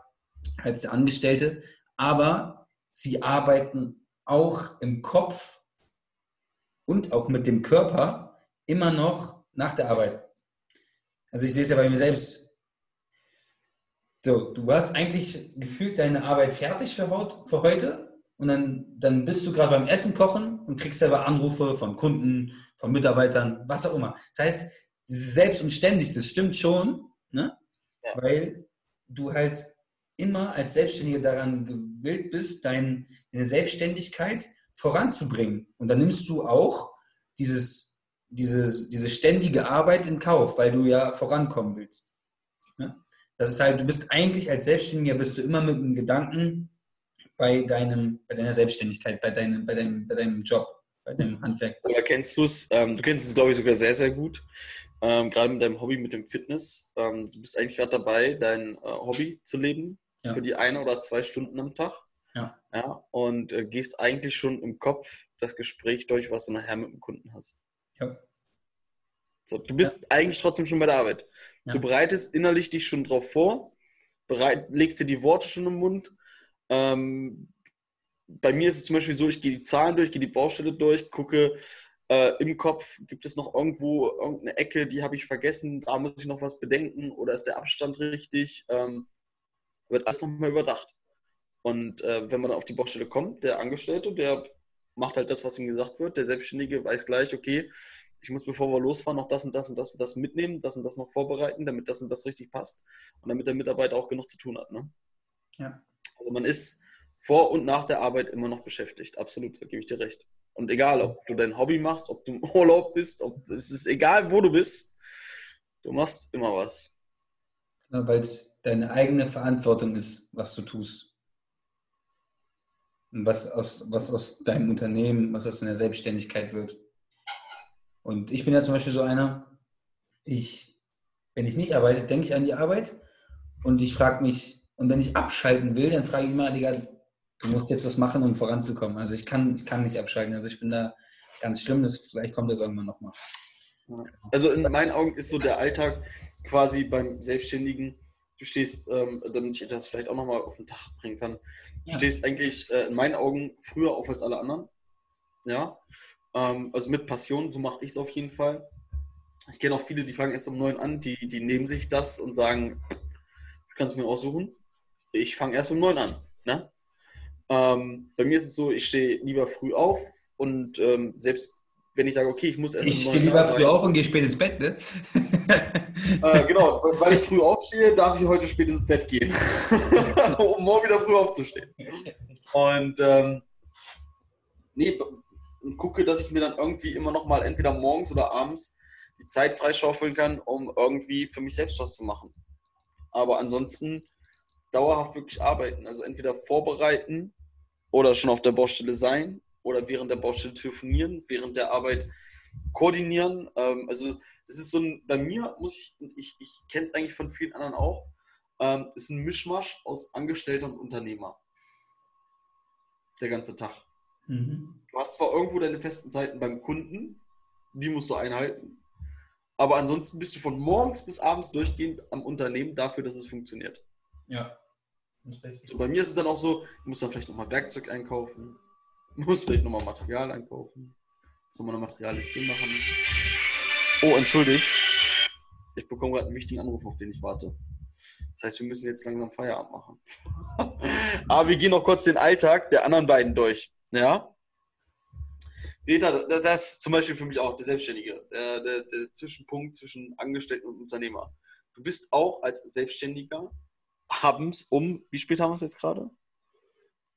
[SPEAKER 1] als der Angestellte. Aber sie arbeiten auch im Kopf und auch mit dem Körper immer noch nach der Arbeit. Also ich sehe es ja bei mir selbst. So, du hast eigentlich gefühlt deine Arbeit fertig für, für heute und dann, dann bist du gerade beim Essen kochen und kriegst selber Anrufe von Kunden, von Mitarbeitern, was auch immer. Das heißt, selbst und ständig, das stimmt schon, ne? Ja. weil du halt immer als Selbstständiger daran gewillt bist, dein, deine Selbstständigkeit voranzubringen. Und dann nimmst du auch dieses diese, diese ständige Arbeit in Kauf, weil du ja vorankommen willst. Das ist halt, du bist eigentlich als Selbstständiger, bist du immer mit dem Gedanken bei, deinem, bei deiner Selbstständigkeit, bei deinem, bei, deinem, bei deinem Job, bei deinem Handwerk.
[SPEAKER 2] Oder kennst du es? Ähm, du kennst es, glaube ich, sogar sehr, sehr gut. Ähm, gerade mit deinem Hobby, mit dem Fitness. Ähm, du bist eigentlich gerade dabei, dein äh, Hobby zu leben ja. für die eine oder zwei Stunden am Tag.
[SPEAKER 1] Ja.
[SPEAKER 2] ja und äh, gehst eigentlich schon im Kopf das Gespräch durch, was du nachher mit dem Kunden hast. Ja. So, du bist ja. eigentlich trotzdem schon bei der Arbeit. Ja. Du bereitest innerlich dich schon drauf vor, bereit, legst dir die Worte schon im Mund. Ähm, bei mir ist es zum Beispiel so, ich gehe die Zahlen durch, gehe die Baustelle durch, gucke äh, im Kopf, gibt es noch irgendwo irgendeine Ecke, die habe ich vergessen, da muss ich noch was bedenken oder ist der Abstand richtig? Ähm, wird alles nochmal überdacht. Und äh, wenn man auf die Baustelle kommt, der Angestellte, der macht halt das, was ihm gesagt wird. Der Selbstständige weiß gleich, okay, ich muss, bevor wir losfahren, noch das und das und das und das mitnehmen, das und das noch vorbereiten, damit das und das richtig passt und damit der Mitarbeiter auch genug zu tun hat. Ne?
[SPEAKER 1] Ja.
[SPEAKER 2] Also man ist vor und nach der Arbeit immer noch beschäftigt. Absolut, da gebe ich dir recht. Und egal, ob du dein Hobby machst, ob du im Urlaub bist, ob es ist egal, wo du bist, du machst immer was.
[SPEAKER 1] Ja, Weil es deine eigene Verantwortung ist, was du tust was aus, was aus deinem Unternehmen, was aus deiner Selbstständigkeit wird. Und ich bin ja zum Beispiel so einer, ich, wenn ich nicht arbeite, denke ich an die Arbeit und ich frage mich, und wenn ich abschalten will, dann frage ich immer, Digga, du musst jetzt was machen, um voranzukommen. Also ich kann, ich kann nicht abschalten. Also ich bin da ganz schlimm, das, vielleicht kommt das irgendwann nochmal.
[SPEAKER 2] Also in meinen Augen ist so der Alltag quasi beim Selbstständigen, du stehst, ähm, damit ich das vielleicht auch nochmal auf den Tag bringen kann, du ja. stehst eigentlich äh, in meinen Augen früher auf als alle anderen. Ja. Ähm, also mit Passion, so mache ich es auf jeden Fall. Ich kenne auch viele, die fangen erst um neun an, die, die nehmen sich das und sagen, ich kann es mir aussuchen. Ich fange erst um neun an. Ne? Ähm, bei mir ist es so, ich stehe lieber früh auf und ähm, selbst wenn ich sage, okay, ich muss erst
[SPEAKER 1] ich um neun Ich stehe lieber früh auf und gehe spät ins Bett, ne?
[SPEAKER 2] äh, genau, weil ich früh aufstehe, darf ich heute spät ins Bett gehen, um morgen wieder früh aufzustehen. Und ähm, nee, gucke, dass ich mir dann irgendwie immer noch mal entweder morgens oder abends die Zeit freischaufeln kann, um irgendwie für mich selbst was zu machen. Aber ansonsten dauerhaft wirklich arbeiten. Also entweder vorbereiten oder schon auf der Baustelle sein oder während der Baustelle telefonieren, während der Arbeit koordinieren. Ähm, also es ist so ein, bei mir muss ich, und ich, ich kenne es eigentlich von vielen anderen auch, ähm, ist ein Mischmasch aus Angestellter und Unternehmer. Der ganze Tag. Mhm. Du hast zwar irgendwo deine festen Zeiten beim Kunden, die musst du einhalten. Aber ansonsten bist du von morgens bis abends durchgehend am Unternehmen dafür, dass es funktioniert.
[SPEAKER 1] Ja.
[SPEAKER 2] So, bei mir ist es dann auch so, ich muss dann vielleicht nochmal Werkzeug einkaufen, muss vielleicht nochmal Material einkaufen, muss nochmal eine Materialliste machen. Oh, entschuldigt. Ich bekomme gerade einen wichtigen Anruf, auf den ich warte. Das heißt, wir müssen jetzt langsam Feierabend machen. Aber wir gehen noch kurz den Alltag der anderen beiden durch. Ja? Seht ihr, das ist zum Beispiel für mich auch der Selbstständige, der, der, der Zwischenpunkt zwischen Angestellten und Unternehmer. Du bist auch als Selbstständiger abends um, wie spät haben wir es jetzt gerade?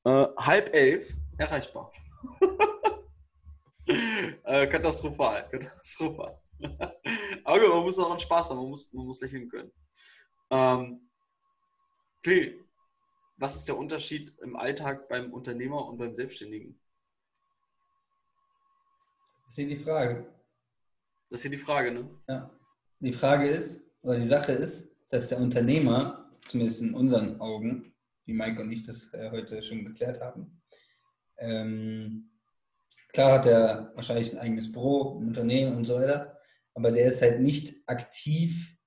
[SPEAKER 2] Äh, halb elf erreichbar. äh, katastrophal, katastrophal. Aber man muss auch einen Spaß haben, man muss, man muss lächeln können. Ähm, Phil, was ist der Unterschied im Alltag beim Unternehmer und beim Selbstständigen?
[SPEAKER 1] Das ist hier die Frage.
[SPEAKER 2] Das ist hier die Frage, ne?
[SPEAKER 1] Ja. Die Frage ist, oder die Sache ist, dass der Unternehmer, zumindest in unseren Augen, wie Mike und ich das äh, heute schon geklärt haben, ähm, klar hat er wahrscheinlich ein eigenes Büro, ein Unternehmen und so weiter, aber der ist halt nicht aktiv,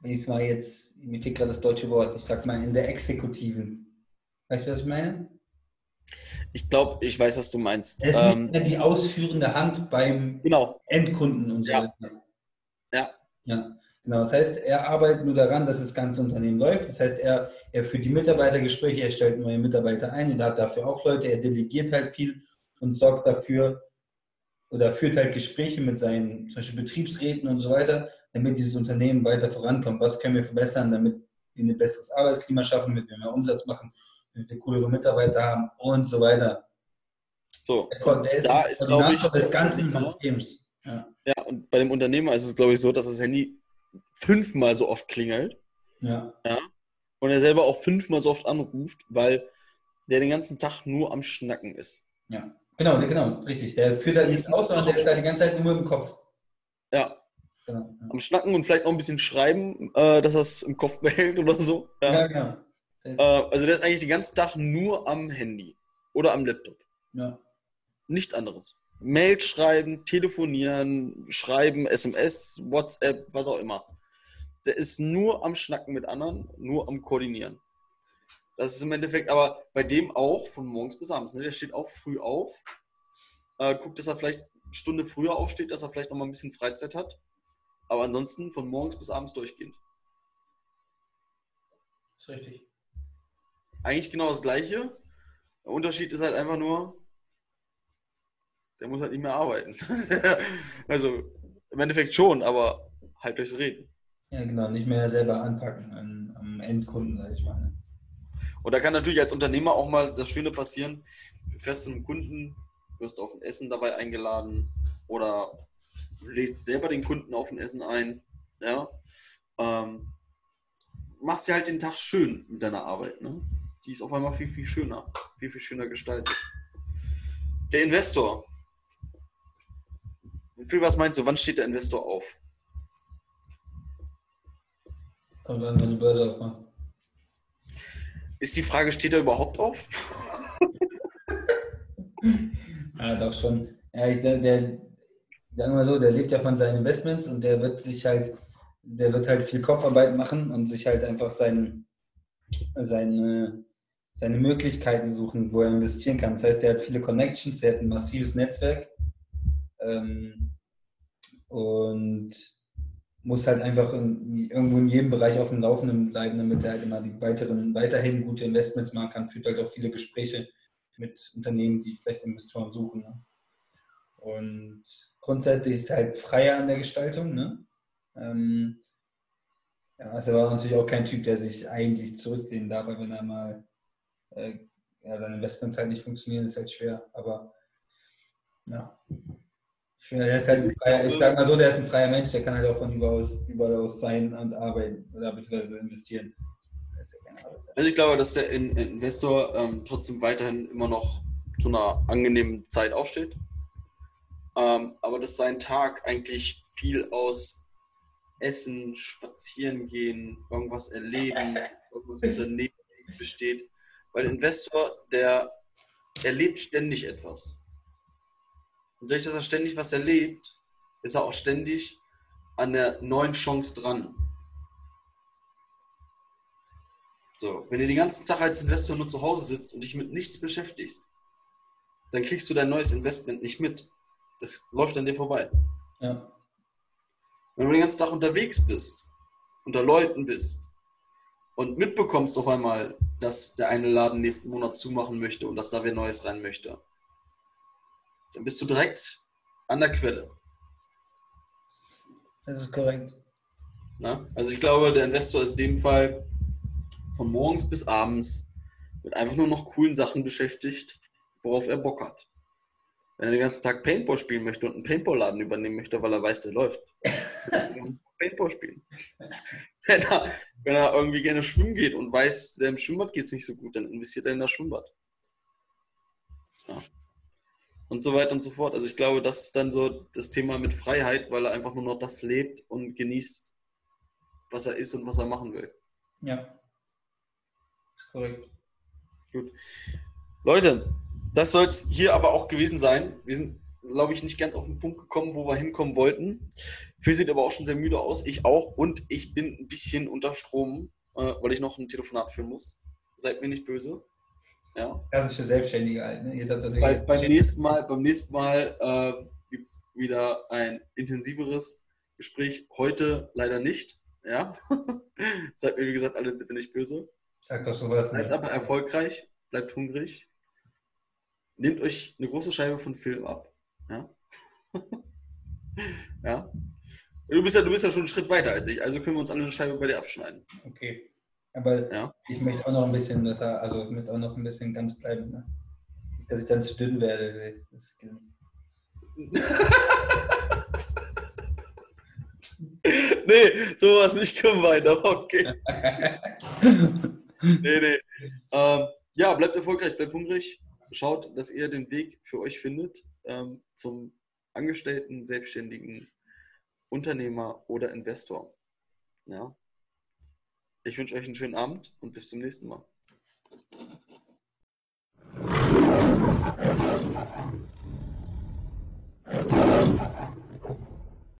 [SPEAKER 1] wenn ich es mal jetzt, mir fehlt gerade das deutsche Wort, ich sag mal in der Exekutiven. Weißt du, was ich meine?
[SPEAKER 2] Ich glaube, ich weiß, was du meinst.
[SPEAKER 1] Er ist ähm, nicht die ausführende Hand beim
[SPEAKER 2] genau.
[SPEAKER 1] Endkunden und so
[SPEAKER 2] ja. Ja.
[SPEAKER 1] Ja, genau. Das heißt, er arbeitet nur daran, dass das ganze Unternehmen läuft. Das heißt, er, er führt die Mitarbeitergespräche, er stellt neue Mitarbeiter ein und hat dafür auch Leute. Er delegiert halt viel und sorgt dafür oder führt halt Gespräche mit seinen zum Beispiel Betriebsräten und so weiter, damit dieses Unternehmen weiter vorankommt. Was können wir verbessern, damit wir ein besseres Arbeitsklima schaffen, damit wir mehr Umsatz machen damit wir coolere Mitarbeiter haben und so weiter.
[SPEAKER 2] So, der ist, da ist, glaube ich,
[SPEAKER 1] des ganzen Systems.
[SPEAKER 2] Ja. ja, und bei dem Unternehmer ist es, glaube ich, so, dass das Handy fünfmal so oft klingelt.
[SPEAKER 1] Ja.
[SPEAKER 2] ja. Und er selber auch fünfmal so oft anruft, weil der den ganzen Tag nur am Schnacken ist.
[SPEAKER 1] Ja, genau, genau, richtig. Der führt halt nichts aus, sondern der ist halt die ganze Zeit nur im Kopf.
[SPEAKER 2] Ja. Genau, ja. Am Schnacken und vielleicht noch ein bisschen schreiben, äh, dass er es im Kopf behält oder so.
[SPEAKER 1] Ja, ja genau.
[SPEAKER 2] Äh, also der ist eigentlich den ganzen Tag nur am Handy oder am Laptop.
[SPEAKER 1] Ja.
[SPEAKER 2] Nichts anderes. Mail schreiben, telefonieren, schreiben, SMS, WhatsApp, was auch immer. Der ist nur am Schnacken mit anderen, nur am Koordinieren. Das ist im Endeffekt aber bei dem auch von morgens bis abends. Ne? Der steht auch früh auf, äh, guckt, dass er vielleicht eine Stunde früher aufsteht, dass er vielleicht noch mal ein bisschen Freizeit hat. Aber ansonsten von morgens bis abends durchgehend.
[SPEAKER 1] Das ist richtig
[SPEAKER 2] eigentlich genau das Gleiche. Der Unterschied ist halt einfach nur, der muss halt nicht mehr arbeiten. also im Endeffekt schon, aber halt durchs Reden.
[SPEAKER 1] Ja, genau, nicht mehr selber anpacken an, am Endkunden, sag ich mal. Ne?
[SPEAKER 2] Und da kann natürlich als Unternehmer auch mal das Schöne passieren, du fährst zu einem Kunden, wirst auf ein Essen dabei eingeladen oder lädst selber den Kunden auf ein Essen ein. Ja. Ähm, machst dir halt den Tag schön mit deiner Arbeit. Ne? die ist auf einmal viel, viel schöner, viel, viel schöner gestaltet. Der Investor. Viel was meinst du, wann steht der Investor auf?
[SPEAKER 1] Kommt an, wenn die Börse aufmacht.
[SPEAKER 2] Ist die Frage, steht er überhaupt auf?
[SPEAKER 1] ja, doch schon. Ja, ich, der, sagen wir so, der lebt ja von seinen Investments und der wird sich halt, der wird halt viel Kopfarbeit machen und sich halt einfach sein, seine, seine Möglichkeiten suchen, wo er investieren kann. Das heißt, er hat viele Connections, er hat ein massives Netzwerk ähm, und muss halt einfach in, irgendwo in jedem Bereich auf dem Laufenden bleiben, damit er halt immer die weiteren, weiterhin gute Investments machen kann, führt halt auch viele Gespräche mit Unternehmen, die vielleicht Investoren suchen. Ne? Und grundsätzlich ist er halt freier an der Gestaltung. Ne? Ähm, ja, also er war natürlich auch kein Typ, der sich eigentlich zurücklehnen darf, weil wenn er mal äh, ja, seine Investments halt nicht funktionieren, ist halt schwer. Aber ja. Der ist halt ein freier, ich sag mal so, der ist ein freier Mensch, der kann halt auch von überall aus, sein und arbeiten oder beziehungsweise investieren.
[SPEAKER 2] Also ich glaube, dass der Investor ähm, trotzdem weiterhin immer noch zu einer angenehmen Zeit aufsteht. Ähm, aber dass sein Tag eigentlich viel aus Essen, Spazieren gehen, irgendwas erleben, irgendwas unternehmen besteht. Weil Investor, der erlebt ständig etwas. Und durch dass er ständig was erlebt, ist er auch ständig an der neuen Chance dran. So, wenn du den ganzen Tag als Investor nur zu Hause sitzt und dich mit nichts beschäftigst, dann kriegst du dein neues Investment nicht mit. Das läuft an dir vorbei. Ja. Wenn du den ganzen Tag unterwegs bist, unter Leuten bist und mitbekommst auf einmal, dass der eine Laden nächsten Monat zumachen möchte und dass da wer Neues rein möchte, dann bist du direkt an der Quelle.
[SPEAKER 1] Das ist korrekt.
[SPEAKER 2] Na? Also ich glaube, der Investor ist in dem Fall von morgens bis abends mit einfach nur noch coolen Sachen beschäftigt, worauf er Bock hat. Wenn er den ganzen Tag Paintball spielen möchte und einen Paintball-Laden übernehmen möchte, weil er weiß, der läuft, Paintball spielen. Wenn er, wenn er irgendwie gerne schwimmen geht und weiß, der im Schwimmbad geht es nicht so gut, dann investiert er in das Schwimmbad. Ja und so weiter und so fort. Also ich glaube, das ist dann so das Thema mit Freiheit, weil er einfach nur noch das lebt und genießt, was er ist und was er machen will.
[SPEAKER 1] Ja. Ist korrekt.
[SPEAKER 2] Gut. Leute, das soll es hier aber auch gewesen sein. Wir sind, glaube ich, nicht ganz auf den Punkt gekommen, wo wir hinkommen wollten. Phil sieht aber auch schon sehr müde aus, ich auch. Und ich bin ein bisschen unter Strom, äh, weil ich noch ein Telefonat führen muss. Seid mir nicht böse.
[SPEAKER 1] Ja. Klassische Selbstständige halt. Ne?
[SPEAKER 2] Bei, beim, nächsten Mal, beim nächsten Mal äh, gibt es wieder ein intensiveres Gespräch. Heute leider nicht. Ja. Seid mir, wie gesagt, alle bitte nicht böse.
[SPEAKER 1] Sag doch sowas.
[SPEAKER 2] Bleibt aber erfolgreich, bleibt hungrig. Nehmt euch eine große Scheibe von Film ab. Ja. ja. Du bist ja, du bist ja schon einen Schritt weiter als ich, also können wir uns alle eine Scheibe bei dir abschneiden.
[SPEAKER 1] Okay. Aber ja. ich möchte auch noch ein bisschen, dass er, also mit auch noch ein bisschen ganz bleiben. Ne? Nicht, dass ich dann zu dünn werde.
[SPEAKER 2] nee, sowas nicht gemeint, aber okay. nee, nee. Ähm, ja, bleibt erfolgreich, bleibt hungrig. Schaut, dass ihr den Weg für euch findet ähm, zum Angestellten, Selbstständigen, Unternehmer oder Investor. Ja, ich wünsche euch einen schönen Abend und bis zum nächsten Mal.